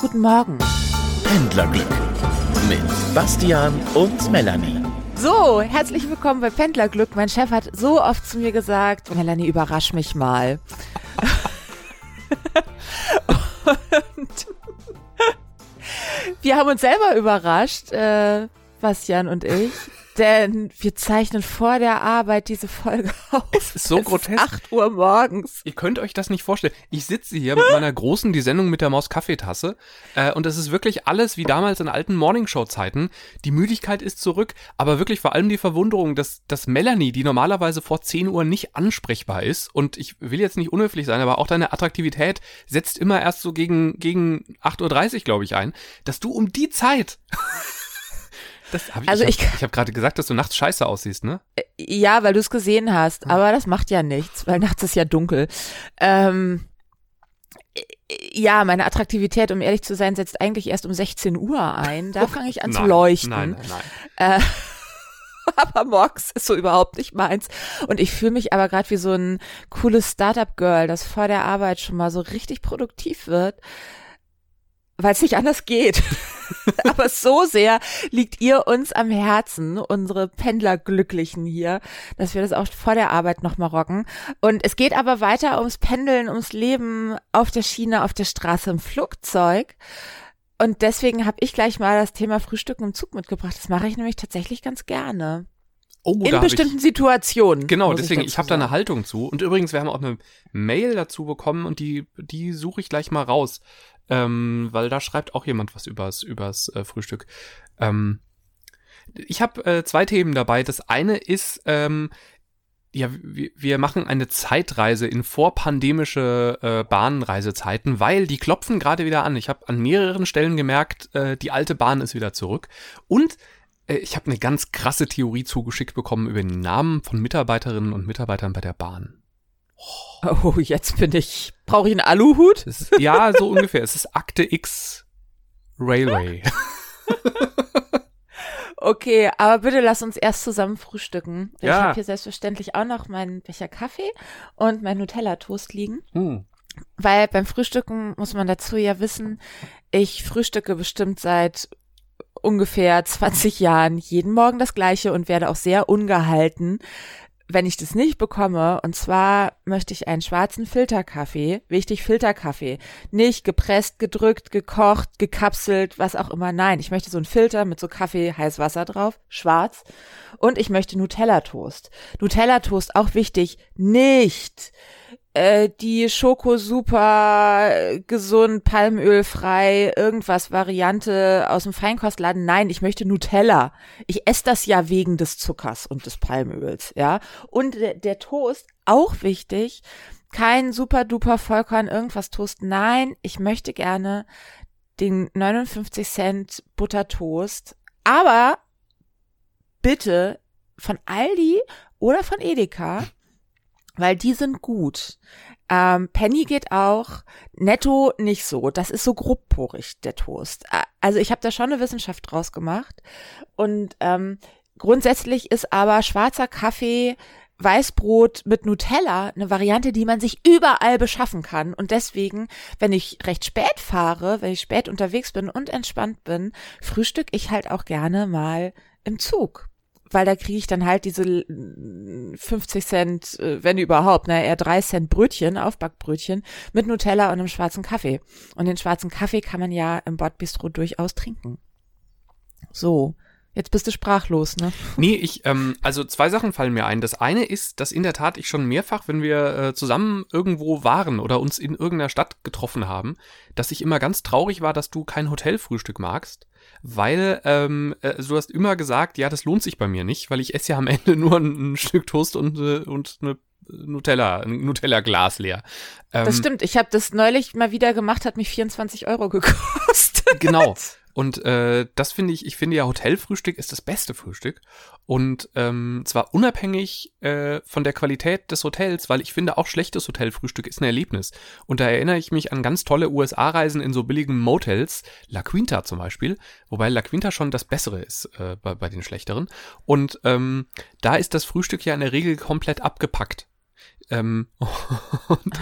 Guten Morgen. Pendlerglück mit Bastian und Melanie. So, herzlich willkommen bei Pendlerglück. Mein Chef hat so oft zu mir gesagt, Melanie, überrasch mich mal. und wir haben uns selber überrascht, äh, Bastian und ich denn wir zeichnen vor der Arbeit diese Folge auf. Es ist so es grotesk. Ist 8 Uhr morgens. Ihr könnt euch das nicht vorstellen. Ich sitze hier mit meiner großen, die Sendung mit der Maus Kaffeetasse äh, und es ist wirklich alles wie damals in alten Morningshow-Zeiten. Die Müdigkeit ist zurück, aber wirklich vor allem die Verwunderung, dass, dass Melanie, die normalerweise vor 10 Uhr nicht ansprechbar ist und ich will jetzt nicht unhöflich sein, aber auch deine Attraktivität setzt immer erst so gegen, gegen 8.30 Uhr, glaube ich, ein, dass du um die Zeit das hab ich, also ich, ich habe hab gerade gesagt, dass du nachts scheiße aussiehst, ne? Äh, ja, weil du es gesehen hast. Hm. Aber das macht ja nichts, weil nachts ist ja dunkel. Ähm, äh, ja, meine Attraktivität, um ehrlich zu sein, setzt eigentlich erst um 16 Uhr ein. Da fange ich an nein, zu leuchten. Nein, nein, nein. Äh, aber morgens ist so überhaupt nicht meins. Und ich fühle mich aber gerade wie so ein cooles Startup-Girl, das vor der Arbeit schon mal so richtig produktiv wird weil es nicht anders geht. Aber so sehr liegt ihr uns am Herzen, unsere Pendlerglücklichen hier, dass wir das auch vor der Arbeit nochmal rocken. Und es geht aber weiter ums Pendeln, ums Leben auf der Schiene, auf der Straße, im Flugzeug. Und deswegen habe ich gleich mal das Thema Frühstücken im Zug mitgebracht. Das mache ich nämlich tatsächlich ganz gerne. Oh, in bestimmten ich, Situationen. Genau, deswegen, ich, ich habe da eine Haltung zu. Und übrigens, wir haben auch eine Mail dazu bekommen und die, die suche ich gleich mal raus ähm, weil da schreibt auch jemand was übers, übers äh, Frühstück. Ähm, ich habe äh, zwei Themen dabei. Das eine ist, ähm, ja, wir, machen eine Zeitreise in vorpandemische äh, Bahnreisezeiten, weil die klopfen gerade wieder an. Ich habe an mehreren Stellen gemerkt, äh, die alte Bahn ist wieder zurück. Und äh, ich habe eine ganz krasse Theorie zugeschickt bekommen über den Namen von Mitarbeiterinnen und Mitarbeitern bei der Bahn. Oh, jetzt bin ich. Brauche ich einen Aluhut? Ist, ja, so ungefähr. Es ist Akte X Railway. okay, aber bitte lass uns erst zusammen frühstücken. Ja. Ich habe hier selbstverständlich auch noch meinen Becher Kaffee und mein Nutella-Toast liegen. Hm. Weil beim Frühstücken muss man dazu ja wissen, ich frühstücke bestimmt seit ungefähr 20 Jahren jeden Morgen das gleiche und werde auch sehr ungehalten wenn ich das nicht bekomme, und zwar möchte ich einen schwarzen Filterkaffee, wichtig Filterkaffee, nicht gepresst, gedrückt, gekocht, gekapselt, was auch immer. Nein, ich möchte so einen Filter mit so Kaffee, heiß Wasser drauf, schwarz. Und ich möchte Nutella Toast. Nutella Toast auch wichtig, nicht äh, die Schoko super äh, gesund, palmölfrei, irgendwas Variante aus dem Feinkostladen. Nein, ich möchte Nutella. Ich esse das ja wegen des Zuckers und des Palmöls, ja. Und der, der Toast, auch wichtig, kein super duper Vollkorn irgendwas Toast. Nein, ich möchte gerne den 59 Cent Buttertoast, aber bitte von Aldi oder von Edeka weil die sind gut. Ähm, Penny geht auch, Netto nicht so. Das ist so grobporig, der Toast. Also ich habe da schon eine Wissenschaft draus gemacht. Und ähm, grundsätzlich ist aber schwarzer Kaffee, Weißbrot mit Nutella eine Variante, die man sich überall beschaffen kann. Und deswegen, wenn ich recht spät fahre, wenn ich spät unterwegs bin und entspannt bin, frühstück ich halt auch gerne mal im Zug weil da kriege ich dann halt diese 50 Cent, äh, wenn überhaupt, na eher 3 Cent Brötchen, Aufbackbrötchen mit Nutella und einem schwarzen Kaffee. Und den schwarzen Kaffee kann man ja im Bordbistro durchaus trinken. So. Jetzt bist du sprachlos, ne? Nee, ich, ähm, also zwei Sachen fallen mir ein. Das eine ist, dass in der Tat ich schon mehrfach, wenn wir äh, zusammen irgendwo waren oder uns in irgendeiner Stadt getroffen haben, dass ich immer ganz traurig war, dass du kein Hotelfrühstück magst weil ähm, äh, du hast immer gesagt, ja, das lohnt sich bei mir nicht, weil ich esse ja am Ende nur ein, ein Stück Toast und, äh, und eine Nutella, ein Nutella-Glas leer. Ähm, das stimmt. Ich habe das neulich mal wieder gemacht, hat mich 24 Euro gekostet. Genau. Und äh, das finde ich, ich finde ja, Hotelfrühstück ist das beste Frühstück. Und ähm, zwar unabhängig äh, von der Qualität des Hotels, weil ich finde, auch schlechtes Hotelfrühstück ist ein Erlebnis. Und da erinnere ich mich an ganz tolle USA-Reisen in so billigen Motels, La Quinta zum Beispiel, wobei La Quinta schon das Bessere ist äh, bei, bei den schlechteren. Und ähm, da ist das Frühstück ja in der Regel komplett abgepackt ähm, und,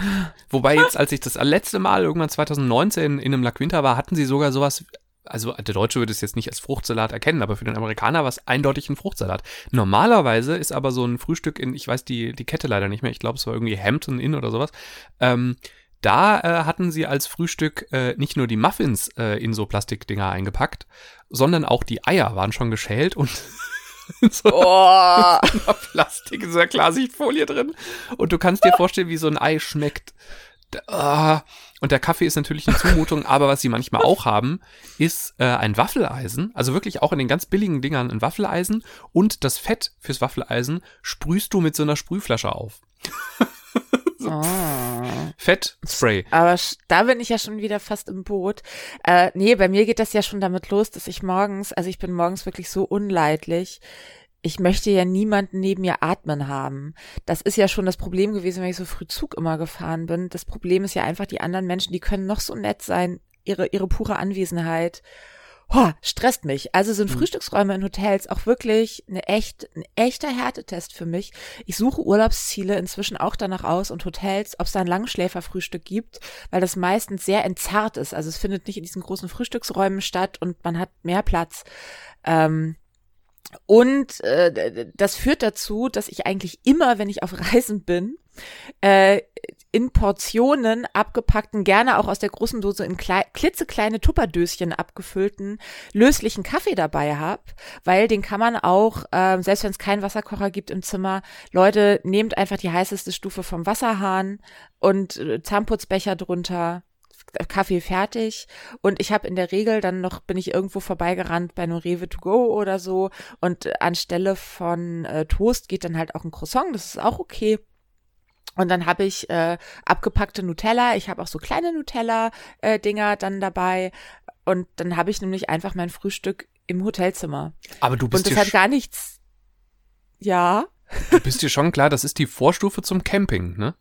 wobei jetzt, als ich das letzte Mal irgendwann 2019 in einem La Quinta war, hatten sie sogar sowas also der Deutsche würde es jetzt nicht als Fruchtsalat erkennen, aber für den Amerikaner war es eindeutig ein Fruchtsalat. Normalerweise ist aber so ein Frühstück in, ich weiß die, die Kette leider nicht mehr, ich glaube es war irgendwie Hampton Inn oder sowas, ähm, da äh, hatten sie als Frühstück äh, nicht nur die Muffins äh, in so Plastikdinger eingepackt, sondern auch die Eier waren schon geschält und so oh. Plastik, in so einer Klarsichtfolie drin. Und du kannst dir vorstellen, wie so ein Ei schmeckt. Ah. Und der Kaffee ist natürlich eine Zumutung, aber was sie manchmal auch haben, ist äh, ein Waffeleisen. Also wirklich auch in den ganz billigen Dingern ein Waffeleisen. Und das Fett fürs Waffeleisen sprühst du mit so einer Sprühflasche auf. so. oh. Fettspray. Aber da bin ich ja schon wieder fast im Boot. Äh, nee, bei mir geht das ja schon damit los, dass ich morgens, also ich bin morgens wirklich so unleidlich ich möchte ja niemanden neben mir atmen haben. Das ist ja schon das Problem gewesen, wenn ich so früh Zug immer gefahren bin. Das Problem ist ja einfach, die anderen Menschen, die können noch so nett sein, ihre, ihre pure Anwesenheit. Oh, stresst mich. Also sind mhm. Frühstücksräume in Hotels auch wirklich eine echt, ein echter Härtetest für mich. Ich suche Urlaubsziele inzwischen auch danach aus und Hotels, ob es da ein Langschläferfrühstück gibt, weil das meistens sehr entzerrt ist. Also es findet nicht in diesen großen Frühstücksräumen statt und man hat mehr Platz. Ähm, und äh, das führt dazu, dass ich eigentlich immer, wenn ich auf Reisen bin, äh, in Portionen abgepackten, gerne auch aus der großen Dose in klitzekleine Tupperdöschen abgefüllten, löslichen Kaffee dabei habe, weil den kann man auch, äh, selbst wenn es keinen Wasserkocher gibt im Zimmer, Leute, nehmt einfach die heißeste Stufe vom Wasserhahn und äh, Zahnputzbecher drunter, Kaffee fertig und ich habe in der Regel dann noch bin ich irgendwo vorbeigerannt bei einem Rewe to go oder so und anstelle von äh, Toast geht dann halt auch ein Croissant, das ist auch okay. Und dann habe ich äh, abgepackte Nutella, ich habe auch so kleine Nutella äh, Dinger dann dabei und dann habe ich nämlich einfach mein Frühstück im Hotelzimmer. Aber du bist und das hat gar nichts Ja. Du bist dir schon klar, das ist die Vorstufe zum Camping, ne?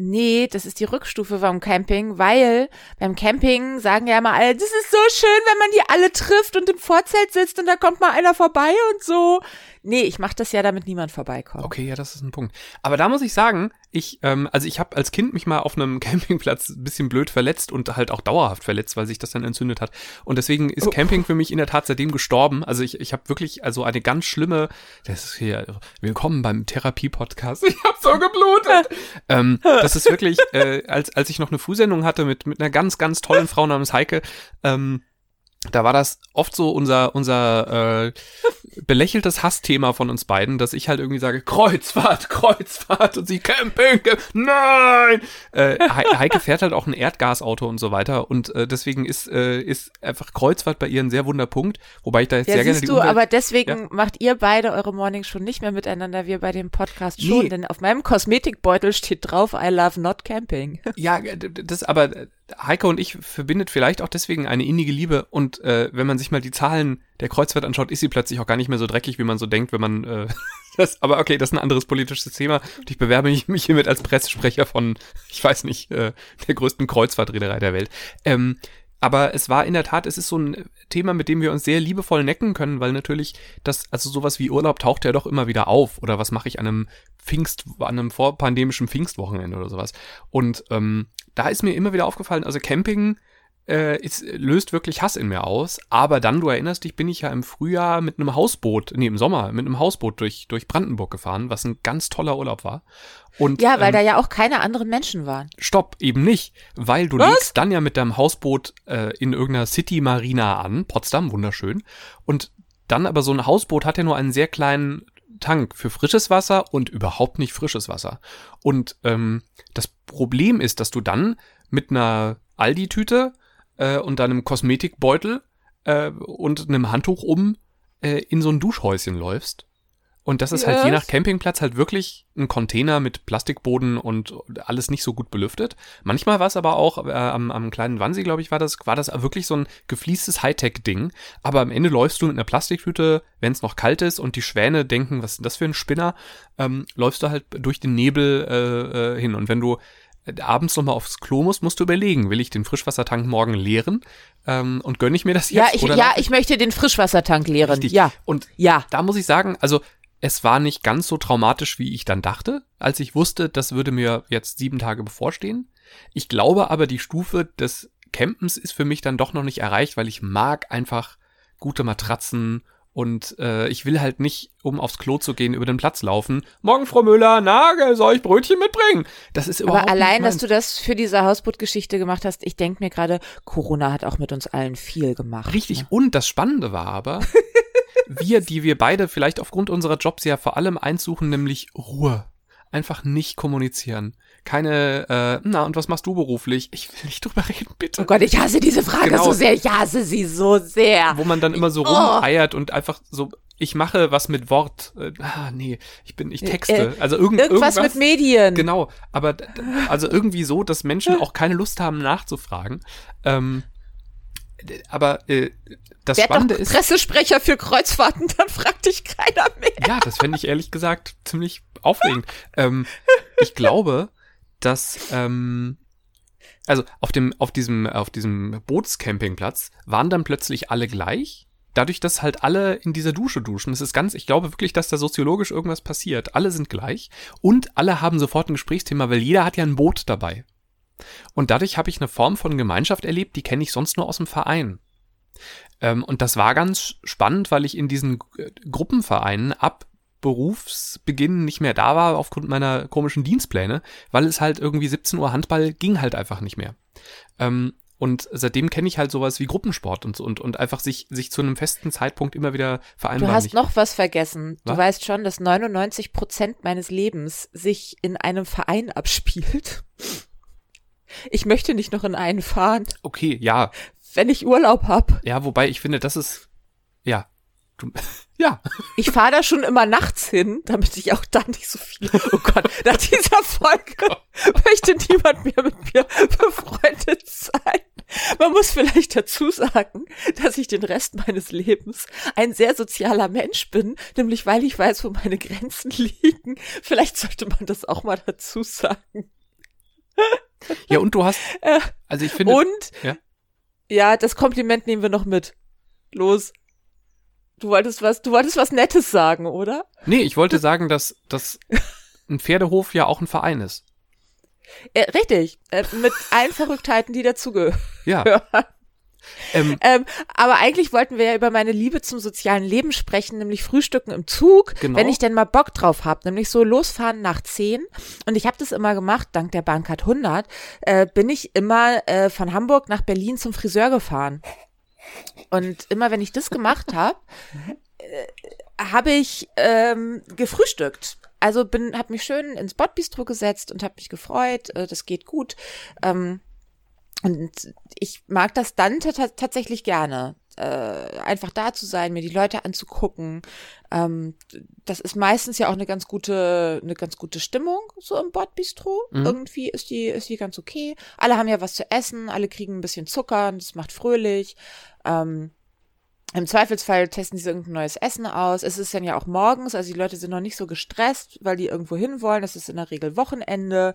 Nee, das ist die Rückstufe beim Camping, weil beim Camping sagen ja immer alle, das ist so schön, wenn man die alle trifft und im Vorzelt sitzt und da kommt mal einer vorbei und so. Nee, ich mache das ja, damit niemand vorbeikommt. Okay, ja, das ist ein Punkt. Aber da muss ich sagen, ich, ähm, also ich habe als Kind mich mal auf einem Campingplatz ein bisschen blöd verletzt und halt auch dauerhaft verletzt, weil sich das dann entzündet hat. Und deswegen ist oh. Camping für mich in der Tat seitdem gestorben. Also ich, ich habe wirklich also eine ganz schlimme, das ist hier, willkommen beim Therapie-Podcast. Ich habe so geblutet. ähm, das ist wirklich, äh, als, als ich noch eine Frühsendung hatte mit, mit einer ganz, ganz tollen Frau namens Heike, ähm, da war das oft so unser, unser äh, belächeltes Hassthema von uns beiden, dass ich halt irgendwie sage, Kreuzfahrt, Kreuzfahrt und sie Camping, Camp nein! Äh, Heike fährt halt auch ein Erdgasauto und so weiter und äh, deswegen ist, äh, ist einfach Kreuzfahrt bei ihr ein sehr wunder Punkt, wobei ich da jetzt ja, sehr gerne die du, Umwelt, aber deswegen ja? macht ihr beide eure Mornings schon nicht mehr miteinander, wir bei dem Podcast schon, nee. denn auf meinem Kosmetikbeutel steht drauf, I love not camping. Ja, das aber Heike und ich verbindet vielleicht auch deswegen eine innige Liebe und äh, wenn man sich mal die Zahlen der Kreuzfahrt anschaut, ist sie plötzlich auch gar nicht mehr so dreckig, wie man so denkt, wenn man äh, das, aber okay, das ist ein anderes politisches Thema und ich bewerbe mich, hiermit als Pressesprecher von, ich weiß nicht, äh, der größten Kreuzfahrtreederei der Welt. Ähm, aber es war in der Tat, es ist so ein Thema, mit dem wir uns sehr liebevoll necken können, weil natürlich das, also sowas wie Urlaub taucht ja doch immer wieder auf. Oder was mache ich an einem Pfingst, an einem vorpandemischen Pfingstwochenende oder sowas. Und ähm, da ist mir immer wieder aufgefallen, also Camping äh, ist, löst wirklich Hass in mir aus. Aber dann, du erinnerst dich, bin ich ja im Frühjahr mit einem Hausboot, nee, im Sommer mit einem Hausboot durch, durch Brandenburg gefahren, was ein ganz toller Urlaub war. Und, ja, weil ähm, da ja auch keine anderen Menschen waren. Stopp, eben nicht. Weil du was? legst dann ja mit deinem Hausboot äh, in irgendeiner City Marina an, Potsdam, wunderschön. Und dann aber so ein Hausboot hat ja nur einen sehr kleinen Tank für frisches Wasser und überhaupt nicht frisches Wasser. Und ähm, das Problem ist, dass du dann mit einer Aldi-Tüte äh, und einem Kosmetikbeutel äh, und einem Handtuch um äh, in so ein Duschhäuschen läufst. Und das ist yes. halt je nach Campingplatz halt wirklich ein Container mit Plastikboden und alles nicht so gut belüftet. Manchmal war es aber auch äh, am, am kleinen Wannsee, glaube ich, war das, war das wirklich so ein gefliestes Hightech-Ding. Aber am Ende läufst du mit einer Plastiktüte, wenn es noch kalt ist und die Schwäne denken, was ist das für ein Spinner, ähm, läufst du halt durch den Nebel äh, äh, hin. Und wenn du abends nochmal aufs Klo musst, musst du überlegen, will ich den Frischwassertank morgen leeren ähm, und gönne ich mir das jetzt? Ja, ich, ja, ich möchte den Frischwassertank leeren. Richtig. Ja. Und ja. da muss ich sagen, also es war nicht ganz so traumatisch, wie ich dann dachte, als ich wusste, das würde mir jetzt sieben Tage bevorstehen. Ich glaube aber, die Stufe des Campens ist für mich dann doch noch nicht erreicht, weil ich mag einfach gute Matratzen und äh, ich will halt nicht, um aufs Klo zu gehen, über den Platz laufen. Morgen, Frau Müller, Nagel, soll ich Brötchen mitbringen? Das ist überhaupt Aber allein, dass du das für diese Hausbootgeschichte gemacht hast, ich denke mir gerade, Corona hat auch mit uns allen viel gemacht. Richtig. Ne? Und das Spannende war aber, wir, die wir beide vielleicht aufgrund unserer Jobs ja vor allem eins suchen, nämlich Ruhe. Einfach nicht kommunizieren. Keine, äh, na, und was machst du beruflich? Ich will nicht drüber reden, bitte. Oh Gott, ich hasse diese Frage Genau. so sehr. Ich hasse sie so sehr. Wo man dann immer so Oh. rumeiert und einfach so, ich mache was mit Wort. Äh, ah, nee, ich bin, ich texte. also irgend, Irgendwas, irgendwas mit Medien. Genau, aber also irgendwie so, dass Menschen auch keine Lust haben nachzufragen. Ähm, aber äh, das Werd Spannende ist, Pressesprecher für Kreuzfahrten, dann fragt dich keiner mehr. ja, das fände ich ehrlich gesagt ziemlich aufregend. ähm, ich glaube, dass ähm, also auf dem auf diesem auf diesem Bootscampingplatz waren dann plötzlich alle gleich. Dadurch, dass halt alle in dieser Dusche duschen, das ist ganz, ich glaube wirklich, dass da soziologisch irgendwas passiert. Alle sind gleich und alle haben sofort ein Gesprächsthema, weil jeder hat ja ein Boot dabei. Und dadurch habe ich eine Form von Gemeinschaft erlebt, die kenne ich sonst nur aus dem Verein. Ähm, und das war ganz spannend, weil ich in diesen Gruppenvereinen ab Berufsbeginn nicht mehr da war aufgrund meiner komischen Dienstpläne, weil es halt irgendwie 17 Uhr Handball ging halt einfach nicht mehr. Ähm, und seitdem kenne ich halt sowas wie Gruppensport und so und, und einfach sich, sich zu einem festen Zeitpunkt immer wieder Du vereinbaren. hast nicht- noch was vergessen. Du Was? weißt schon, dass 99 Prozent meines Lebens sich in einem Verein abspielt. Ich möchte nicht noch in einen fahren, okay, ja, wenn ich Urlaub hab. ja, wobei ich finde, das ist, ja, du, ja, Ich fahre da schon immer nachts hin, damit ich auch da nicht so viel. Oh Gott, nach dieser Folge möchte niemand mehr mit mir befreundet sein. Man muss vielleicht dazu sagen, dass ich den Rest meines Lebens ein sehr sozialer Mensch bin, nämlich weil ich weiß, wo meine Grenzen liegen. Vielleicht sollte man das auch mal dazu sagen. ja, und du hast, Äh, also ich finde, Und ja. Ja, das Kompliment nehmen wir noch mit. Los. Du wolltest was, du wolltest was Nettes sagen, oder? nee, ich wollte sagen, dass, dass ein Pferdehof ja auch ein Verein ist. Äh, richtig, äh, mit allen Verrücktheiten, die dazugehören. Ja, ähm, Ähm, aber eigentlich wollten wir ja über meine Liebe zum sozialen Leben sprechen, nämlich Frühstücken im Zug, Genau. wenn ich denn mal Bock drauf habe, nämlich so losfahren nach 10. Und ich habe das immer gemacht, dank der Bahncard 100, äh, bin ich immer äh, von Hamburg nach Berlin zum Friseur gefahren. Und immer wenn ich das gemacht habe, äh, habe ich ähm, gefrühstückt. Also bin, habe mich schön ins Bordbistro gesetzt und habe mich gefreut. Äh, das geht gut. Ähm, und ich mag das dann ta- ta- tatsächlich gerne. Äh, einfach da zu sein, mir die Leute anzugucken. Ähm, das ist meistens ja auch eine ganz gute, eine ganz gute Stimmung, so im Bordbistro. Mhm. Irgendwie ist die, ist die ganz okay. Alle haben ja was zu essen, alle kriegen ein bisschen Zucker, und das macht fröhlich. Ähm, im Zweifelsfall testen sie irgendein neues Essen aus. Es ist dann ja auch morgens, also die Leute sind noch nicht so gestresst, weil die irgendwo hin wollen. Das ist in der Regel Wochenende.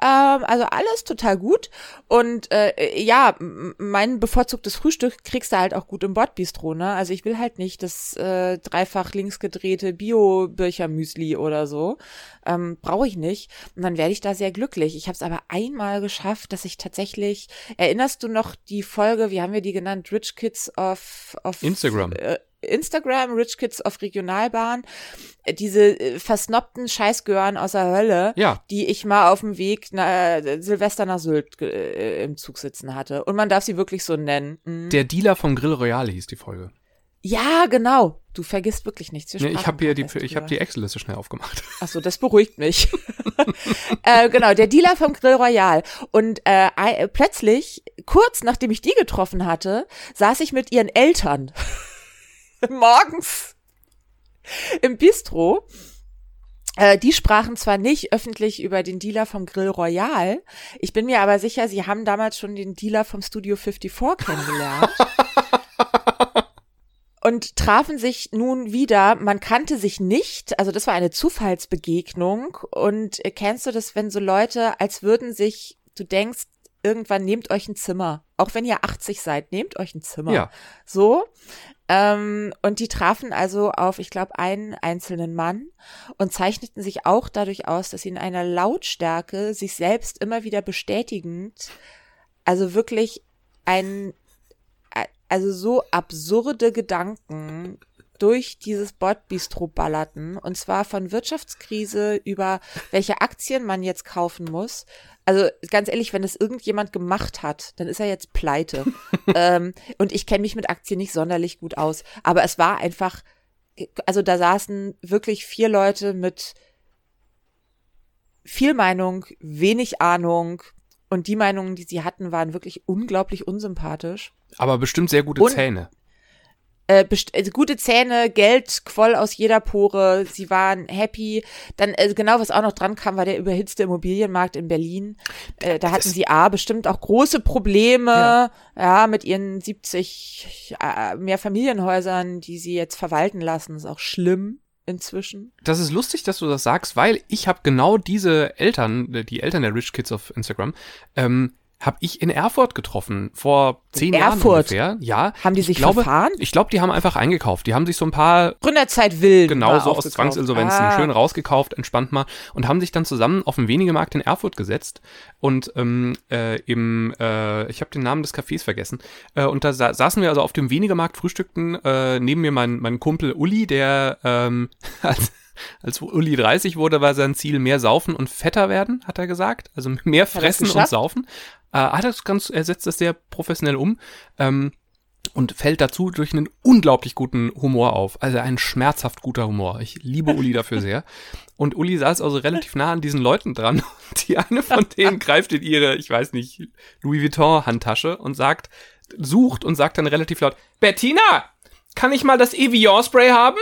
Ähm, also alles total gut. Und äh, ja, mein bevorzugtes Frühstück kriegst du halt auch gut im Bordbistro, ne? Also ich will halt nicht das äh, dreifach links gedrehte Bio-Bircher-Müsli oder so. Ähm, Brauche ich nicht. Und dann werde ich da sehr glücklich. Ich habe es aber einmal geschafft, dass ich tatsächlich, erinnerst du noch die Folge, wie haben wir die genannt? Rich Kids of, of Instagram. Äh, Instagram, Rich Kids auf Regionalbahn, äh, diese äh, versnobten Scheißgören aus der Hölle, Ja. die ich mal auf dem Weg na, Silvester nach Sylt äh, im Zug sitzen hatte. Und man darf sie wirklich so nennen. Mhm. Der Dealer vom Grill Royale hieß die Folge. Ja, genau. Du vergisst wirklich nichts. Nee, ich habe hier die, ich drüber. die Excel-Liste schnell aufgemacht. Ach so, das beruhigt mich. äh, genau, der Dealer vom Grill Royal. Und äh, plötzlich, kurz nachdem ich die getroffen hatte, saß ich mit ihren Eltern morgens im Bistro. Äh, die sprachen zwar nicht öffentlich über den Dealer vom Grill Royal, ich bin mir aber sicher, sie haben damals schon den Dealer vom Studio 54 kennengelernt. Und trafen sich nun wieder. Man kannte sich nicht, also das war eine Zufallsbegegnung. Und äh, kennst du das, wenn so Leute, als würden sich, du denkst, irgendwann nehmt euch ein Zimmer, auch wenn ihr 80 seid, nehmt euch ein Zimmer. Ja. So. Ähm, und die trafen also auf, ich glaube, einen einzelnen Mann und zeichneten sich auch dadurch aus, dass sie in einer Lautstärke sich selbst immer wieder bestätigend, also wirklich ein, also so absurde Gedanken durch dieses Bordbistro ballerten und zwar von Wirtschaftskrise über welche Aktien man jetzt kaufen muss. Also ganz ehrlich, wenn es irgendjemand gemacht hat, dann ist er jetzt pleite. ähm, und ich kenne mich mit Aktien nicht sonderlich gut aus, aber es war einfach, also da saßen wirklich vier Leute mit viel Meinung, wenig Ahnung, und die Meinungen, die sie hatten, waren wirklich unglaublich unsympathisch. Aber bestimmt sehr gute und, Zähne. Äh, also gute Zähne, Geld quoll aus jeder Pore, sie waren happy. Dann äh, genau, was auch noch dran kam, war der überhitzte Immobilienmarkt in Berlin. Äh, da hatten sie A, bestimmt auch große Probleme, ja, ja mit ihren 70 äh, Mehrfamilienhäusern, die sie jetzt verwalten lassen. Das ist auch schlimm inzwischen. Das ist lustig, dass du das sagst, weil ich habe genau diese Eltern, die Eltern der Rich Kids auf Instagram, ähm, habe ich in Erfurt getroffen, vor zehn Jahren Erfurt. ungefähr. Ja. Haben die sich glaube, verfahren? Ich glaube, die haben einfach eingekauft. Die haben sich so ein paar Gründerzeit wild. Genau, so aus Zwangsinsolvenzen ah. schön rausgekauft, entspannt mal und haben sich dann zusammen auf den Wenigemarkt in Erfurt gesetzt und ähm, äh, im, äh, ich habe den Namen des Cafés vergessen. Äh, und da sa saßen wir also auf dem Wenigemarkt, frühstückten äh, neben mir mein, mein Kumpel Uli, der ähm, als als Uli 30 wurde, war sein Ziel mehr saufen und fetter werden, hat er gesagt. Also mehr fressen und saufen. Äh, hat das ganz, er setzt das sehr professionell um. Ähm, und fällt dazu durch einen unglaublich guten Humor auf. Also ein schmerzhaft guter Humor. Ich liebe Uli dafür sehr. Und Uli saß also relativ nah an diesen Leuten dran. Die eine von denen greift in ihre, ich weiß nicht, Louis Vuitton Handtasche und sagt, sucht und sagt dann relativ laut, Bettina, kann ich mal das Evian Spray haben?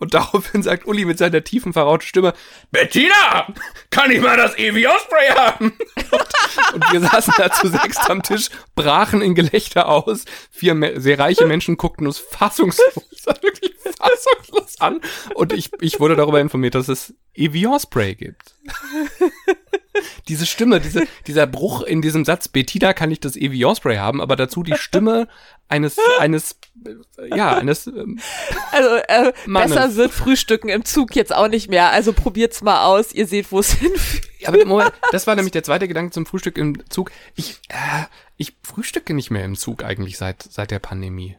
Und daraufhin sagt Uli mit seiner tiefen, verrauten Stimme, Bettina, kann ich mal das Evian-Spray haben? Und, und, wir saßen da zu sechst am Tisch, brachen in Gelächter aus. Vier sehr reiche Menschen guckten uns fassungslos, wirklich fassungslos an. Und ich, ich wurde darüber informiert, dass es Evian-Spray gibt. Diese Stimme, diese, dieser Bruch in diesem Satz, Bettina kann ich das Evian-Spray haben, aber dazu die Stimme eines, eines, äh, ja, eines. Ähm, also äh, besser wird Frühstücken im Zug jetzt auch nicht mehr. Also probiert's mal aus. Ihr seht, wo es hinführt. Aber Moment, das war nämlich der zweite Gedanke zum Frühstück im Zug. Ich, äh, ich frühstücke nicht mehr im Zug eigentlich seit seit der Pandemie.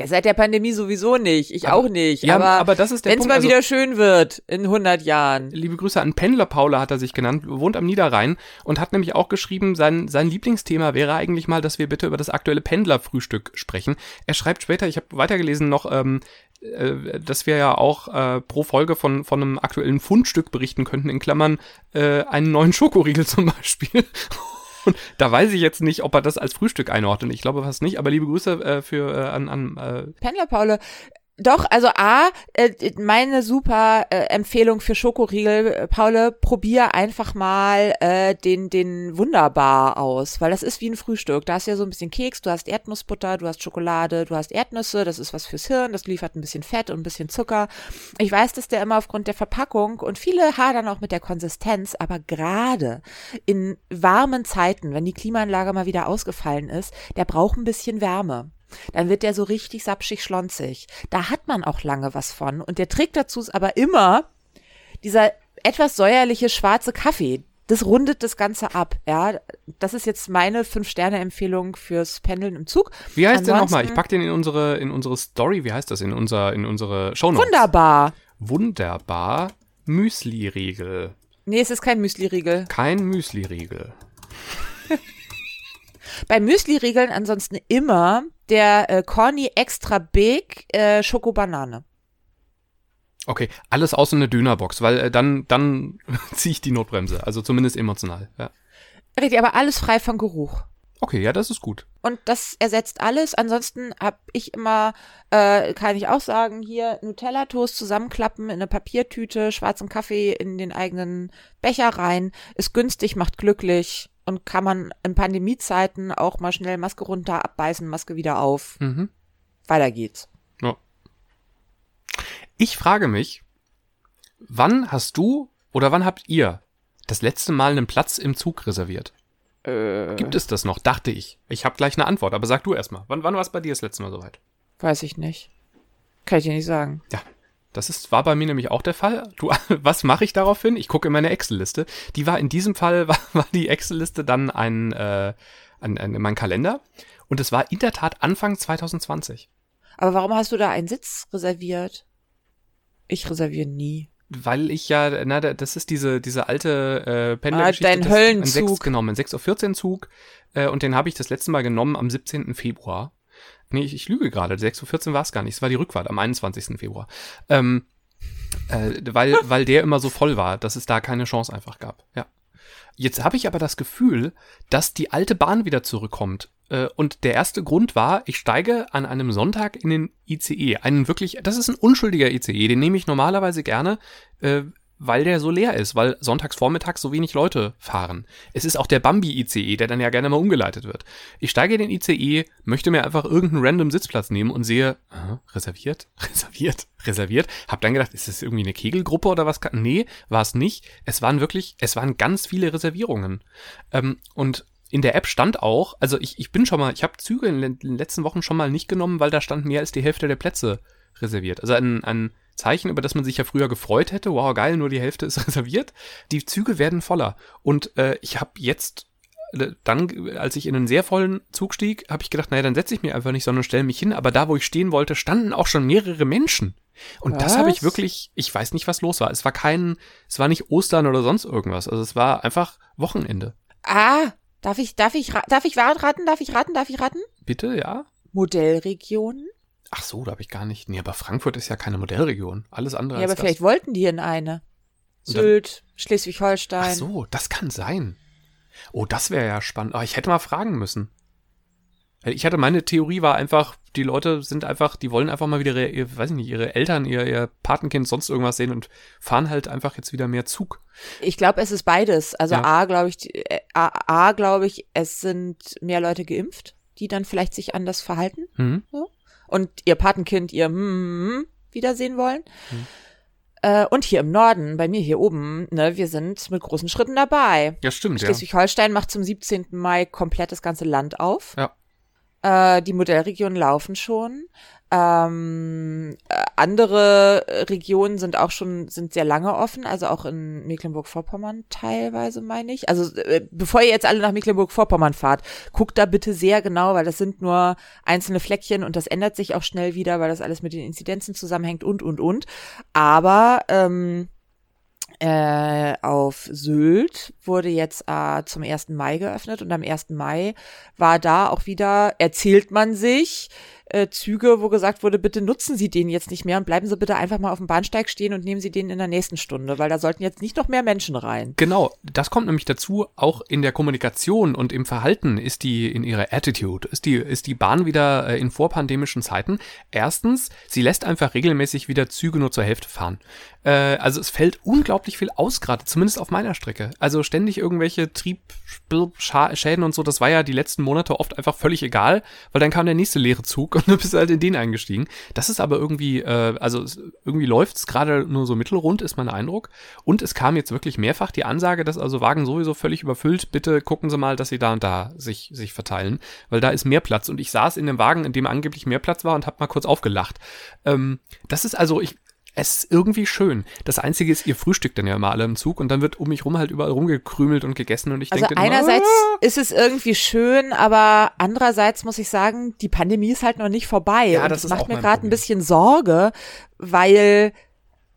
Ja, seit der Pandemie sowieso nicht. Ich aber, auch nicht. Ja, aber, aber das ist der Wenn es mal also, wieder schön wird in 100 Jahren. Liebe Grüße an Pendler Paula hat er sich genannt, wohnt am Niederrhein und hat nämlich auch geschrieben, sein, sein Lieblingsthema wäre eigentlich mal, dass wir bitte über das aktuelle Pendlerfrühstück sprechen. Er schreibt später, ich habe weitergelesen noch, ähm, äh, dass wir ja auch äh, pro Folge von, von einem aktuellen Fundstück berichten könnten, in Klammern äh, einen neuen Schokoriegel zum Beispiel. Und da weiß ich jetzt nicht, ob er das als Frühstück einordnet. Ich glaube fast nicht, aber liebe Grüße äh, für äh, an, an äh Pendler Paule. Doch, also A, äh, meine super äh, Empfehlung für Schokoriegel, äh, Paule, probier einfach mal äh, den, den Wunderbar aus, weil das ist wie ein Frühstück. Da hast ja so ein bisschen Keks, du hast Erdnussbutter, du hast Schokolade, du hast Erdnüsse, das ist was fürs Hirn, das liefert ein bisschen Fett und ein bisschen Zucker. Ich weiß, dass der immer aufgrund der Verpackung und viele hadern auch mit der Konsistenz, aber gerade in warmen Zeiten, wenn die Klimaanlage mal wieder ausgefallen ist, der braucht ein bisschen Wärme. Dann wird der so richtig sapschig schlonzig. Da hat man auch lange was von. Und der Trick dazu ist aber immer dieser etwas säuerliche schwarze Kaffee. Das rundet das Ganze ab, ja. Das ist jetzt meine Fünf-Sterne-Empfehlung fürs Pendeln im Zug. Wie heißt Ansonsten, der nochmal? Ich pack den in unsere, in unsere Story. Wie heißt das? In unser, in unsere Shownotes. Wunderbar. Wunderbar. Müsli-Riegel. Nee, es ist kein Müsli-Riegel. Kein Müsli-Riegel. Bei Müsli-Riegeln ansonsten immer der äh, Corny Extra Big äh, Schokobanane. Okay, alles außer eine Dönerbox, weil äh, dann, dann ziehe ich die Notbremse, also zumindest emotional, ja. Richtig, aber alles frei von Geruch. Okay, ja, das ist gut. Und das ersetzt alles. Ansonsten habe ich immer, äh, kann ich auch sagen, hier Nutella-Toast zusammenklappen in eine Papiertüte, schwarzen Kaffee in den eigenen Becher rein. Ist günstig, macht glücklich und kann man in Pandemiezeiten auch mal schnell Maske runter, abbeißen, Maske wieder auf. Mhm. Weiter geht's. Ja. Ich frage mich, wann hast du oder wann habt ihr das letzte Mal einen Platz im Zug reserviert? Äh. Gibt es das noch? Dachte ich. Ich habe gleich eine Antwort, aber sag du erstmal. Wann, wann war es bei dir das letzte Mal soweit? Weiß ich nicht. Kann ich dir nicht sagen. Ja. Das ist, war bei mir nämlich auch der Fall. Du, was mache ich daraufhin? Ich gucke in meine Excel-Liste. Die war in diesem Fall, war, war die Excel-Liste dann ein, äh, ein, ein, mein Kalender. Und es war in der Tat Anfang 2020. Aber warum hast du da einen Sitz reserviert? Ich reserviere nie. Weil ich ja, na, das ist diese, diese alte äh, Pendlergeschichte. Ah, dein Höllenzug. Ein 6 genommen, ein 6.14 Uhr Zug. Äh, und den habe ich das letzte Mal genommen am 17. Februar. Nee, ich, ich lüge gerade. 6.14 Uhr war es gar nicht. Es war die Rückfahrt am 21. Februar. Ähm, äh, weil, weil der immer so voll war, dass es da keine Chance einfach gab. Ja. Jetzt habe ich aber das Gefühl, dass die alte Bahn wieder zurückkommt. Äh, Und der erste Grund war, ich steige an einem Sonntag in den ICE. Einen wirklich, das ist ein unschuldiger ICE, den nehme ich normalerweise gerne, äh, weil der so leer ist, weil sonntags vormittags so wenig Leute fahren. Es ist auch der Bambi-ICE, der dann ja gerne mal umgeleitet wird. Ich steige in den ICE, möchte mir einfach irgendeinen random Sitzplatz nehmen und sehe, aha, reserviert, reserviert, reserviert. Hab dann gedacht, ist das irgendwie eine Kegelgruppe oder was? Nee, war es nicht. Es waren wirklich, es waren ganz viele Reservierungen. Ähm, und in der App stand auch, also ich, ich bin schon mal, ich habe Züge in den den letzten Wochen schon mal nicht genommen, weil da stand mehr als die Hälfte der Plätze reserviert. Also ein, ein Zeichen, über das man sich ja früher gefreut hätte. Wow, geil, nur die Hälfte ist reserviert. Die Züge werden voller. Und äh, ich habe jetzt äh, dann, als ich in einen sehr vollen Zug stieg, habe ich gedacht, naja, dann setze ich mich einfach nicht, sondern stelle mich hin. Aber da, wo ich stehen wollte, standen auch schon mehrere Menschen. Und das habe ich Was? wirklich, ich weiß nicht, was los war. Es war kein, es war nicht Ostern oder sonst irgendwas. Also es war einfach Wochenende. Ah, darf ich, darf ich, darf ich raten? Darf ich raten? Darf ich raten? Bitte, ja? Modellregionen? Ach so, da habe ich gar nicht. Nee, aber Frankfurt ist ja keine Modellregion. Alles andere Ja, als aber das. vielleicht wollten die in eine. Sylt, Schleswig-Holstein. Ach so, das kann sein. Oh, das wäre ja spannend. Aber ich hätte mal fragen müssen. Ich hatte meine Theorie war einfach, die Leute sind einfach, die wollen einfach mal wieder, ihre, ihr, weiß ich nicht, ihre Eltern, ihr, ihr Patenkind, sonst irgendwas sehen und fahren halt einfach jetzt wieder mehr Zug. Ich glaube, es ist beides. Also Ja. A, glaube ich, äh, A, A glaube ich, es sind mehr Leute geimpft, die dann vielleicht sich anders verhalten Mhm. Und ihr Patenkind ihr mm, wiedersehen wollen. Hm. Äh, und hier im Norden, bei mir hier oben, ne, wir sind mit großen Schritten dabei. Ja, stimmt, ja. Schleswig-Holstein macht zum 17. Mai komplett das ganze Land auf. Ja. Äh, die Modellregionen laufen schon. Ähm, äh, andere äh, Regionen sind auch schon, sind sehr lange offen, also auch in Mecklenburg-Vorpommern teilweise, meine ich. Also äh, bevor ihr jetzt alle nach Mecklenburg-Vorpommern fahrt, guckt da bitte sehr genau, weil das sind nur einzelne Fleckchen und das ändert sich auch schnell wieder, weil das alles mit den Inzidenzen zusammenhängt und, und, und. Aber ähm, äh, auf Sylt wurde jetzt äh, zum 1. Mai geöffnet und am 1. Mai war da auch wieder, erzählt man sich, äh, Züge, wo gesagt wurde, bitte nutzen Sie den jetzt nicht mehr und bleiben Sie bitte einfach mal auf dem Bahnsteig stehen und nehmen Sie den in der nächsten Stunde, weil da sollten jetzt nicht noch mehr Menschen rein. Genau, das kommt nämlich dazu, auch in der Kommunikation und im Verhalten ist die, in ihrer Attitude, ist die, ist die Bahn wieder äh, in vorpandemischen Zeiten. Erstens, sie lässt einfach regelmäßig wieder Züge nur zur Hälfte fahren. Äh, also es fällt unglaublich viel aus gerade, zumindest auf meiner Strecke. Also ständig irgendwelche Triebschäden und so, das war ja die letzten Monate oft einfach völlig egal, weil dann kam der nächste leere Zug und du bist halt in den eingestiegen. Das ist aber irgendwie, äh, also es, irgendwie läuft's gerade nur so mittelrund, ist mein Eindruck. Und es kam jetzt wirklich mehrfach die Ansage, dass also Wagen sowieso völlig überfüllt, bitte gucken Sie mal, dass Sie da und da sich, sich verteilen, weil da ist mehr Platz. Und ich saß in dem Wagen, in dem angeblich mehr Platz war und habe mal kurz aufgelacht. Ähm, das ist also, ich, es ist irgendwie schön. Das Einzige ist, ihr frühstückt dann ja immer alle im Zug und dann wird um mich rum halt überall rumgekrümelt und gegessen und ich Also denke dann immer, einerseits "Ah." ist es irgendwie schön, aber andererseits muss ich sagen, die Pandemie ist halt noch nicht vorbei. Ja, und das das macht mir gerade ein bisschen Sorge, weil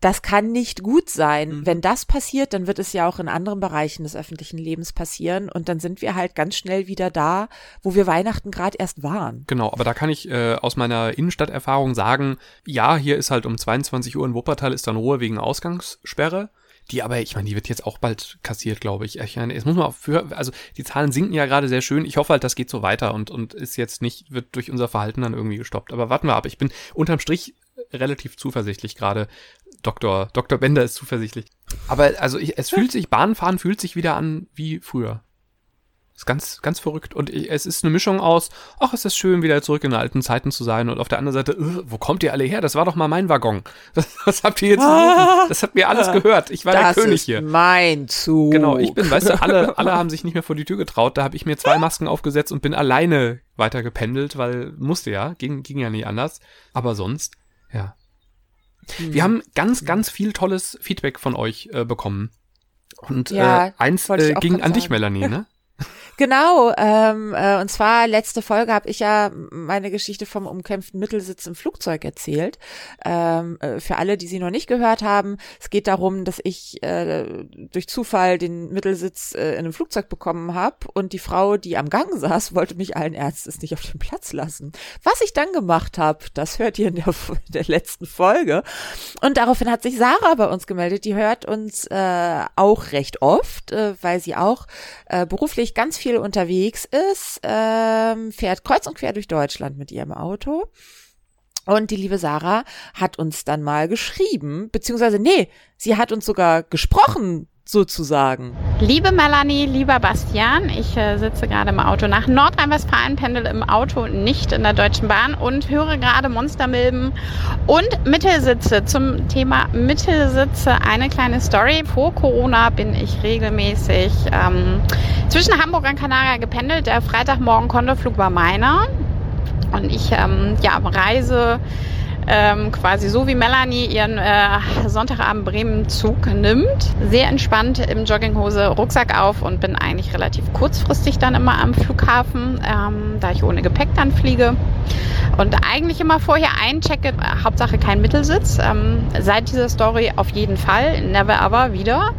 das kann nicht gut sein. Mhm. Wenn das passiert, dann wird es ja auch in anderen Bereichen des öffentlichen Lebens passieren und dann sind wir halt ganz schnell wieder da, wo wir Weihnachten gerade erst waren. Genau, aber da kann ich äh, aus meiner Innenstadterfahrung sagen, ja, hier ist halt um 22 Uhr in Wuppertal ist dann Ruhe wegen Ausgangssperre. Die aber, ich meine, die wird jetzt auch bald kassiert, glaube ich. Ich meine, es muss man auch für, also die Zahlen sinken ja gerade sehr schön. Ich hoffe halt, das geht so weiter und, und ist jetzt nicht, wird durch unser Verhalten dann irgendwie gestoppt. Aber warten wir ab. Ich bin unterm Strich relativ zuversichtlich gerade. Dr. Dr. Bender ist zuversichtlich. Aber also ich, es fühlt sich, Bahnfahren fühlt sich wieder an wie früher. Ist ganz, ganz verrückt. Und ich, es ist eine Mischung aus, ach, es ist schön, wieder zurück in den alten Zeiten zu sein. Und auf der anderen Seite, wo kommt ihr alle her? Das war doch mal mein Waggon. Was, was habt ihr jetzt? Ah, das hat mir alles gehört. Ich war der König hier. Mein Zug. Genau, ich bin, weißt du, alle, alle haben sich nicht mehr vor die Tür getraut. Da habe ich mir zwei Masken aufgesetzt und bin alleine weiter gependelt, weil musste ja, ging, ging ja nicht anders. Aber sonst, ja. Wir haben ganz, ganz viel tolles Feedback von euch äh, bekommen. Und ja, äh, eins äh, ging an dich, Melanie, ne? Genau, ähm, äh, und zwar letzte Folge habe ich ja meine Geschichte vom umkämpften Mittelsitz im Flugzeug erzählt. Ähm, äh, für alle, die sie noch nicht gehört haben, es geht darum, dass ich äh, durch Zufall den Mittelsitz äh, in einem Flugzeug bekommen habe und die Frau, die am Gang saß, wollte mich allen Ernstes nicht auf den Platz lassen. Was ich dann gemacht habe, das hört ihr in der, in der letzten Folge. Und daraufhin hat sich Sarah bei uns gemeldet. Die hört uns äh, auch recht oft, äh, weil sie auch äh, beruflich ganz viel unterwegs ist, ähm, fährt kreuz und quer durch Deutschland mit ihrem Auto. Und die liebe Sarah hat uns dann mal geschrieben, beziehungsweise nee, sie hat uns sogar gesprochen sozusagen. Liebe Melanie, lieber Bastian, ich äh, sitze gerade im Auto nach Nordrhein-Westfalen, pendel im Auto, nicht in der Deutschen Bahn und höre gerade Monstermilben und Mittelsitze. Zum Thema Mittelsitze eine kleine Story. Vor Corona bin ich regelmäßig ähm, zwischen Hamburg und Kanada gependelt. Der Freitagmorgen Konterflug war meiner und ich ähm, ja, reise ähm, quasi so wie Melanie ihren äh, Sonntagabend Bremen-Zug nimmt. Sehr entspannt im Jogginghose, Rucksack auf und bin eigentlich relativ kurzfristig dann immer am Flughafen, ähm, da ich ohne Gepäck dann fliege. Und eigentlich immer vorher einchecke, Hauptsache kein Mittelsitz. Ähm, seit dieser Story auf jeden Fall, never ever wieder.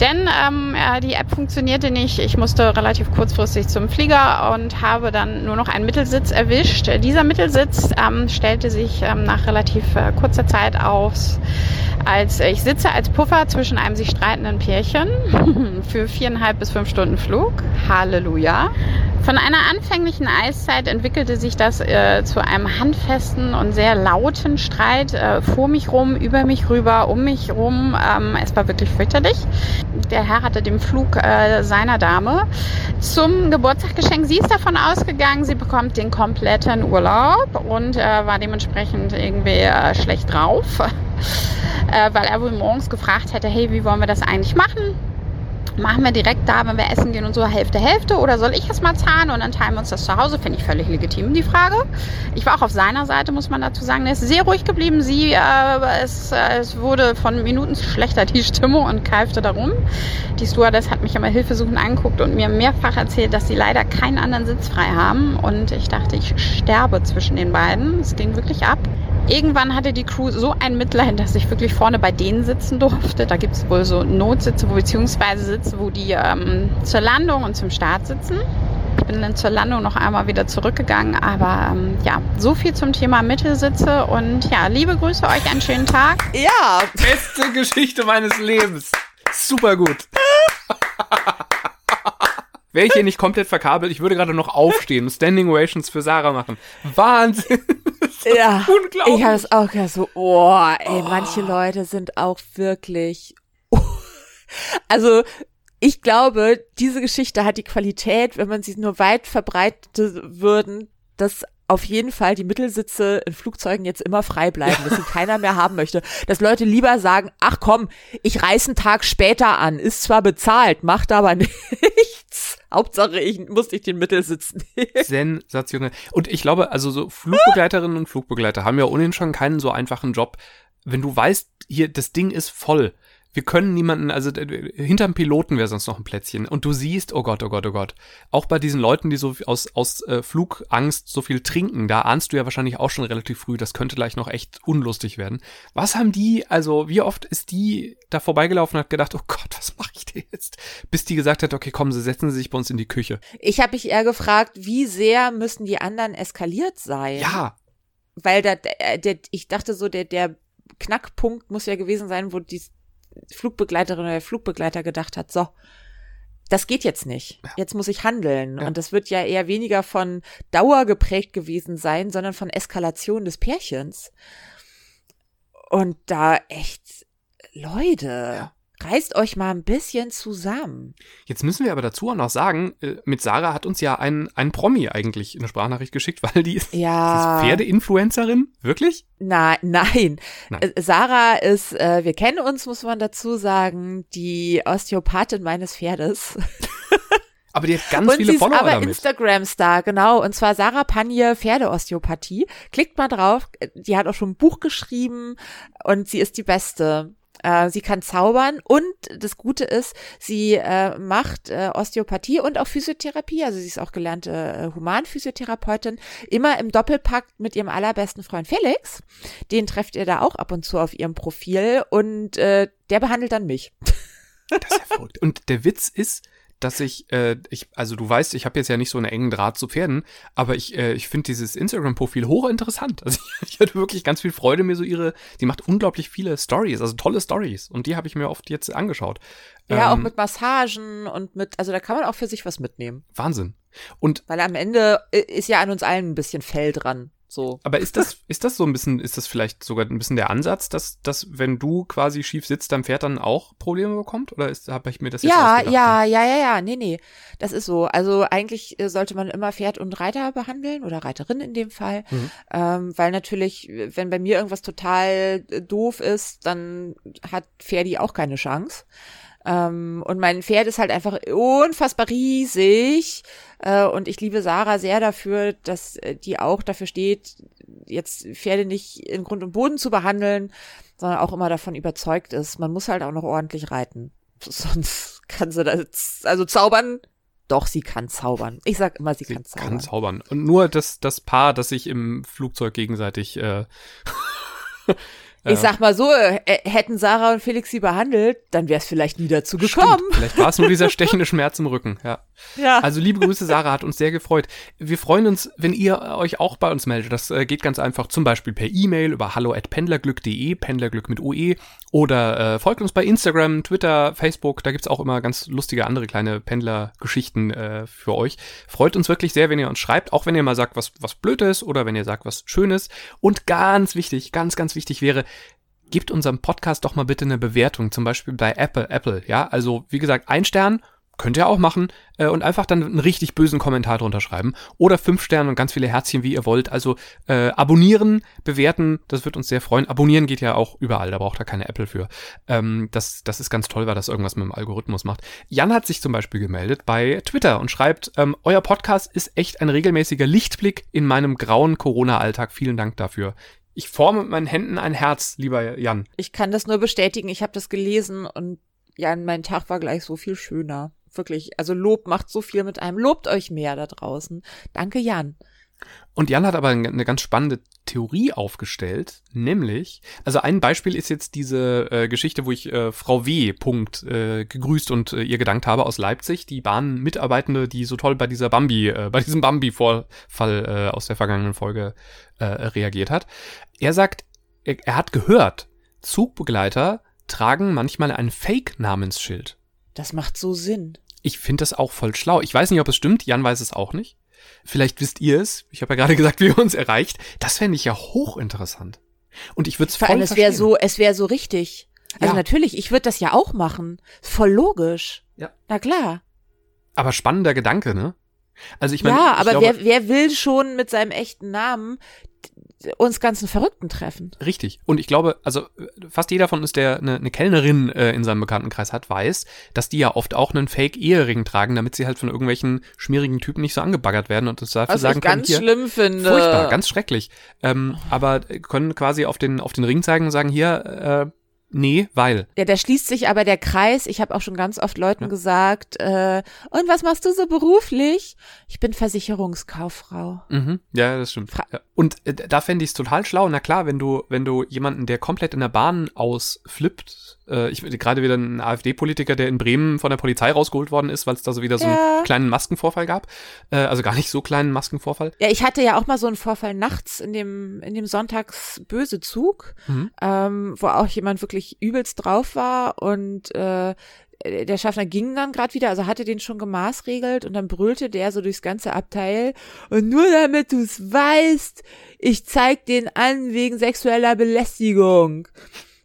Denn ähm, ja, die App funktionierte nicht. Ich musste relativ kurzfristig zum Flieger und habe dann nur noch einen Mittelsitz erwischt. Dieser Mittelsitz ähm, stellte sich ähm, nach relativ äh, kurzer Zeit aus als ich sitze als Puffer zwischen einem sich streitenden Pärchen für viereinhalb bis fünf Stunden Flug. Halleluja. Von einer anfänglichen Eiszeit entwickelte sich das äh, zu einem handfesten und sehr lauten Streit äh, vor mich rum, über mich rüber, um mich rum. Ähm, es war wirklich fürchterlich. Der Herr hatte den Flug äh, seiner Dame zum Geburtstag geschenkt. Sie ist davon ausgegangen, sie bekommt den kompletten Urlaub und äh, war dementsprechend irgendwie äh, schlecht drauf, äh, weil er wohl morgens gefragt hätte, hey, wie wollen wir das eigentlich machen? Machen wir direkt da, wenn wir essen gehen und so Hälfte, Hälfte oder soll ich es mal zahlen und dann teilen wir uns das zu Hause? Finde ich völlig legitim, die Frage. Ich war auch auf seiner Seite, muss man dazu sagen. Er ist sehr ruhig geblieben. Sie, äh, es, äh, es wurde von Minuten schlechter die Stimmung und keifte darum. Die Stewardess hat mich immer hilfesuchend angeguckt und mir mehrfach erzählt, dass sie leider keinen anderen Sitz frei haben und ich dachte, ich sterbe zwischen den beiden. Es ging wirklich ab. Irgendwann hatte die Crew so ein Mitleid, dass ich wirklich vorne bei denen sitzen durfte. Da gibt es wohl so Notsitze, wo, beziehungsweise Sitze, wo die ähm, zur Landung und zum Start sitzen. Ich bin dann zur Landung noch einmal wieder zurückgegangen. Aber ähm, ja, so viel zum Thema Mittelsitze. Und ja, liebe Grüße euch, einen schönen Tag. Ja, beste Geschichte meines Lebens. Super gut. Wäre ich hier nicht komplett verkabelt, ich würde gerade noch aufstehen und Standing Ovations für Sarah machen. Wahnsinn. ja, unglaublich. Ich habe es auch gedacht, so, oh, ey, oh. manche Leute sind auch wirklich. also, ich glaube, diese Geschichte hat die Qualität, wenn man sie nur weit verbreitet würden, dass auf jeden Fall die Mittelsitze in Flugzeugen jetzt immer frei bleiben, dass sie keiner mehr haben möchte. Dass Leute lieber sagen, ach komm, ich reiß einen Tag später an, ist zwar bezahlt, macht aber nichts. Hauptsache, ich muss nicht den Mittelsitz nehmen. Sensationell. Und ich glaube, also so Flugbegleiterinnen und Flugbegleiter haben ja ohnehin schon keinen so einfachen Job. Wenn du weißt, hier, das Ding ist voll, wir können niemanden, also hinterm Piloten wäre sonst noch ein Plätzchen. Und du siehst, oh Gott, oh Gott, oh Gott. Auch bei diesen Leuten, die so aus, aus äh, Flugangst so viel trinken, da ahnst du ja wahrscheinlich auch schon relativ früh, das könnte gleich noch echt unlustig werden. Was haben die, also wie oft ist die da vorbeigelaufen und hat gedacht, oh Gott, was mache ich denn jetzt? Bis die gesagt hat, okay, kommen Sie, setzen Sie sich bei uns in die Küche. Ich habe mich eher gefragt, wie sehr müssen die anderen eskaliert sein? Ja. Weil da, der, der, ich dachte so, der, der Knackpunkt muss ja gewesen sein, wo die Flugbegleiterin oder der Flugbegleiter gedacht hat, so, das geht jetzt nicht. Jetzt muss ich handeln. Ja. Und das wird ja eher weniger von Dauer geprägt gewesen sein, sondern von Eskalation des Pärchens. Und da echt, Leute, ja. Reißt euch mal ein bisschen zusammen. Jetzt müssen wir aber dazu auch noch sagen, äh, mit Sarah hat uns ja ein, ein Promi eigentlich eine Sprachnachricht geschickt, weil die ist, Ja. ist Pferde-Influencerin. Wirklich? Na, nein. Nein. Äh, Sarah ist, äh, wir kennen uns, muss man dazu sagen, die Osteopathin meines Pferdes. Aber die hat ganz und viele sie ist Follower aber. Instagram-Star, genau. Und zwar Sarah Panje, Pferdeosteopathie. Klickt mal drauf. Die hat auch schon ein Buch geschrieben und sie ist die Beste. Äh, sie kann zaubern und das Gute ist, sie äh, macht äh, Osteopathie und auch Physiotherapie. Also sie ist auch gelernte äh, Humanphysiotherapeutin. Immer im Doppelpakt mit ihrem allerbesten Freund Felix. Den trefft ihr da auch ab und zu auf ihrem Profil und äh, der behandelt dann mich. Das ist ja verrückt. Und der Witz ist, dass ich, äh, ich, also du weißt, ich habe jetzt ja nicht so einen engen Draht zu Pferden, aber ich, äh, ich finde dieses Instagram-Profil hochinteressant. Also ich, ich hatte wirklich ganz viel Freude, mir so ihre, die macht unglaublich viele Stories, also tolle Stories. Und die habe ich mir oft jetzt angeschaut. Ja, auch Ähm, mit Massagen und mit, also da kann man auch für sich was mitnehmen. Wahnsinn. Und Weil am Ende äh, ist ja an uns allen ein bisschen Fell dran. So. aber ist das, ist das so ein bisschen, ist das vielleicht sogar ein bisschen der Ansatz, dass, dass wenn du quasi schief sitzt, dein Pferd dann auch Probleme bekommt? Oder habe ich mir das jetzt Ja, ja, ja, ja, ja, nee, nee. Das ist so. Also eigentlich äh, sollte man immer Pferd und Reiter behandeln oder Reiterin in dem Fall. Mhm. Ähm, weil natürlich, wenn bei mir irgendwas total äh, doof ist, dann hat Pferdi auch keine Chance. Ähm, und mein Pferd ist halt einfach unfassbar riesig. Äh, und ich liebe Sarah sehr dafür, dass äh, die auch dafür steht, jetzt Pferde nicht in Grund und Boden zu behandeln, sondern auch immer davon überzeugt ist, man muss halt auch noch ordentlich reiten. Sonst kann sie das, also zaubern, doch, sie kann zaubern. Ich sag immer, sie, Sie kann zaubern. kann zaubern. Und nur das, das Paar, das sich im Flugzeug gegenseitig äh, Ich sag mal so, äh, hätten Sarah und Felix sie behandelt, dann wäre es vielleicht nie dazu gekommen. Stimmt. Vielleicht war es nur dieser stechende Schmerz im Rücken. Ja. Ja. Also liebe Grüße, Sarah, hat uns sehr gefreut. Wir freuen uns, wenn ihr euch auch bei uns meldet. Das äh, geht ganz einfach zum Beispiel per E-Mail über hallo@pendlerglück.de, Pendlerglück mit UE oder äh, folgt uns bei Instagram, Twitter, Facebook. Da gibt's auch immer ganz lustige andere kleine Pendlergeschichten äh, für euch. Freut uns wirklich sehr, wenn ihr uns schreibt, auch wenn ihr mal sagt, was was blöd ist oder wenn ihr sagt, was schönes. Und ganz wichtig, ganz ganz wichtig wäre gebt unserem Podcast doch mal bitte eine Bewertung, zum Beispiel bei Apple, Apple, ja, also wie gesagt, ein Stern könnt ihr auch machen äh, und einfach dann einen richtig bösen Kommentar drunter schreiben oder fünf Sterne und ganz viele Herzchen, wie ihr wollt. Also äh, abonnieren, bewerten, das wird uns sehr freuen. Abonnieren geht ja auch überall, da braucht er keine Apple für. Ähm, das, das ist ganz toll, weil das irgendwas mit dem Algorithmus macht. Jan hat sich zum Beispiel gemeldet bei Twitter und schreibt, ähm, euer Podcast ist echt ein regelmäßiger Lichtblick in meinem grauen Corona-Alltag. Vielen Dank dafür. Ich forme mit meinen Händen ein Herz, lieber Jan. Ich kann das nur bestätigen. Ich habe das gelesen und ja, mein Tag war gleich so viel schöner. Wirklich. Also Lob macht so viel mit einem. Lobt euch mehr da draußen. Danke, Jan. Und Jan hat aber eine ganz spannende Theorie aufgestellt, nämlich, also ein Beispiel ist jetzt diese äh, Geschichte, wo ich äh, Frau W. Punkt äh, gegrüßt und äh, ihr gedankt habe aus Leipzig, die Bahnmitarbeitende, die so toll bei dieser Bambi, äh, bei diesem Bambi-Vorfall äh, aus der vergangenen Folge äh, reagiert hat. Er sagt, er, er hat gehört, Zugbegleiter tragen manchmal ein Fake-Namensschild. Das macht so Sinn. Ich finde das auch voll schlau. Ich weiß nicht, ob es stimmt. Jan weiß es auch nicht. Vielleicht wisst ihr es. Ich habe ja gerade gesagt, wie ihr uns erreicht. Das fände ich ja hochinteressant. Und ich würde es voll allem, es wäre so, es wäre so richtig. Also Ja. natürlich, ich würde das ja auch machen. Voll logisch. Ja. Na klar. Aber spannender Gedanke, ne? Also ich meine, ja, aber glaube, wer, wer will schon mit seinem echten Namen uns ganzen Verrückten treffen? Richtig. Und ich glaube, also äh, fast jeder von uns, der eine, eine Kellnerin äh, in seinem Bekanntenkreis hat, weiß, dass die ja oft auch einen Fake-Ehering tragen, damit sie halt von irgendwelchen schmierigen Typen nicht so angebaggert werden und das dafür Was sagen ich können, ganz hier, schlimm finde. furchtbar, ganz schrecklich. Ähm, aber können quasi auf den, auf den Ring zeigen und sagen, hier, äh, nee, weil. Ja, da schließt sich aber der Kreis. Ich habe auch schon ganz oft Leuten Ja. gesagt, äh, und was machst du so beruflich? Ich bin Versicherungskauffrau. Mhm. Ja, das stimmt. Fra- Ja. Und äh, da fände ich es total schlau. Na klar, wenn du, wenn du jemanden, der komplett in der Bahn ausflippt, äh, ich gerade wieder ein AfD-Politiker, der in Bremen von der Polizei rausgeholt worden ist, weil es da so wieder so Ja. einen kleinen Maskenvorfall gab. Äh, also gar nicht so kleinen Maskenvorfall. Ja, ich hatte ja auch mal so einen Vorfall nachts in dem, in dem Sonntagsböse Zug, Mhm. ähm, wo auch jemand wirklich übelst drauf war und äh, der Schaffner ging dann gerade wieder, also hatte den schon gemaßregelt und dann brüllte der so durchs ganze Abteil und nur damit du's weißt, ich zeig den an wegen sexueller Belästigung.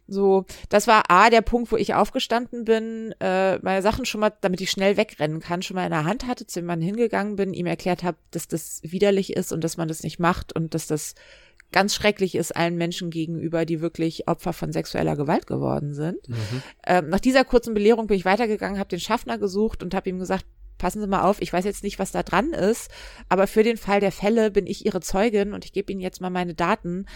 So, das war A, der Punkt, wo ich aufgestanden bin, äh, meine Sachen schon mal, damit ich schnell wegrennen kann, schon mal in der Hand hatte, zu jemandem hingegangen bin, ihm erklärt habe, dass das widerlich ist und dass man das nicht macht und dass das ganz schrecklich ist allen Menschen gegenüber, die wirklich Opfer von sexueller Gewalt geworden sind. Mhm. Ähm, nach dieser kurzen Belehrung bin ich weitergegangen, habe den Schaffner gesucht und habe ihm gesagt, passen Sie mal auf, ich weiß jetzt nicht, was da dran ist, aber für den Fall der Fälle bin ich Ihre Zeugin und ich gebe Ihnen jetzt mal meine Daten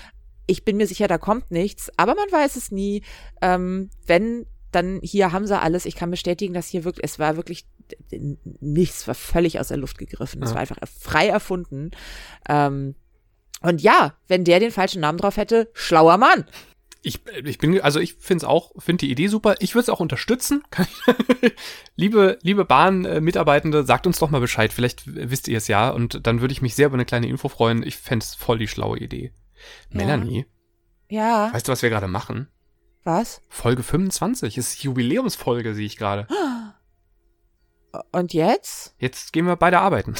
ich bin mir sicher, da kommt nichts, aber man weiß es nie. Ähm, wenn, dann hier haben sie alles. Ich kann bestätigen, dass hier wirklich, es war wirklich nichts, war völlig aus der Luft gegriffen. Es ja. war einfach frei erfunden. Ähm, und ja, wenn der den falschen Namen drauf hätte, schlauer Mann. Ich, ich bin, also ich finde es auch, finde die Idee super. Ich würde es auch unterstützen. liebe, liebe Bahn-Mitarbeitende, sagt uns doch mal Bescheid. Vielleicht wisst ihr es ja. Und dann würde ich mich sehr über eine kleine Info freuen. Ich fände es voll die schlaue Idee. Melanie? Ja. Weißt du, was wir gerade machen? Was? Folge 25 ist Jubiläumsfolge, sehe ich gerade. Und jetzt? Jetzt gehen wir beide arbeiten.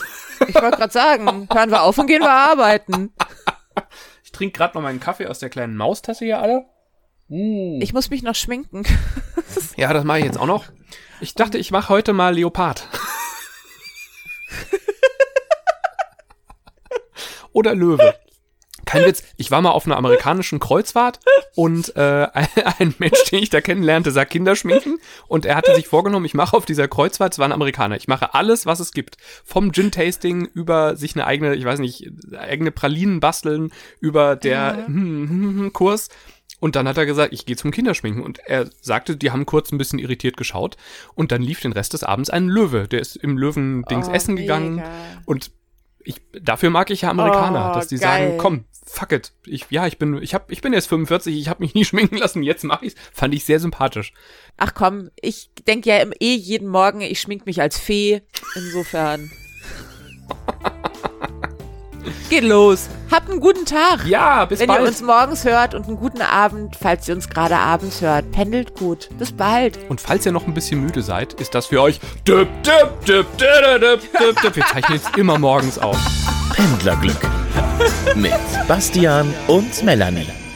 Ich wollte gerade sagen, hören wir auf und gehen wir arbeiten. Ich trinke gerade noch meinen Kaffee aus der kleinen Maustasse hier alle. Mm. Ich muss mich noch schminken. Ja, das mache ich jetzt auch noch. Ich dachte, ich mache heute mal Leopard. Oder Löwe. Kein Witz, ich war mal auf einer amerikanischen Kreuzfahrt und äh, ein, Mensch, den ich da kennenlernte, sah Kinderschminken und er hatte sich vorgenommen, ich mache auf dieser Kreuzfahrt, es war ein Amerikaner, ich mache alles, was es gibt. Vom Gin-Tasting über sich eine eigene, ich weiß nicht, eigene Pralinen basteln, über der ja. hm, hm, hm, Kurs. Und dann hat er gesagt, ich gehe zum Kinderschminken. Und er sagte, die haben kurz ein bisschen irritiert geschaut. Und dann lief den Rest des Abends ein Löwe. Der ist im Löwendings oh, essen gegangen. Mega. Und ich, dafür mag ich ja Amerikaner, oh, dass die geil. sagen, komm, fuck it. Ich, ja, ich bin, ich hab, ich bin jetzt 45, ich habe mich nie schminken lassen, jetzt mache ich's. Fand ich sehr sympathisch. Ach komm, ich denke ja eh jeden Morgen, ich schmink mich als Fee. Insofern. Geht los. Habt einen guten Tag. Ja, bis Wenn bald. Wenn ihr uns morgens hört und einen guten Abend, falls ihr uns gerade abends hört. Pendelt gut. Bis bald. Und falls ihr noch ein bisschen müde seid, ist das für euch. Wir zeichnen jetzt immer morgens auf. Pendlerglück. Mit Bastian und Melanie.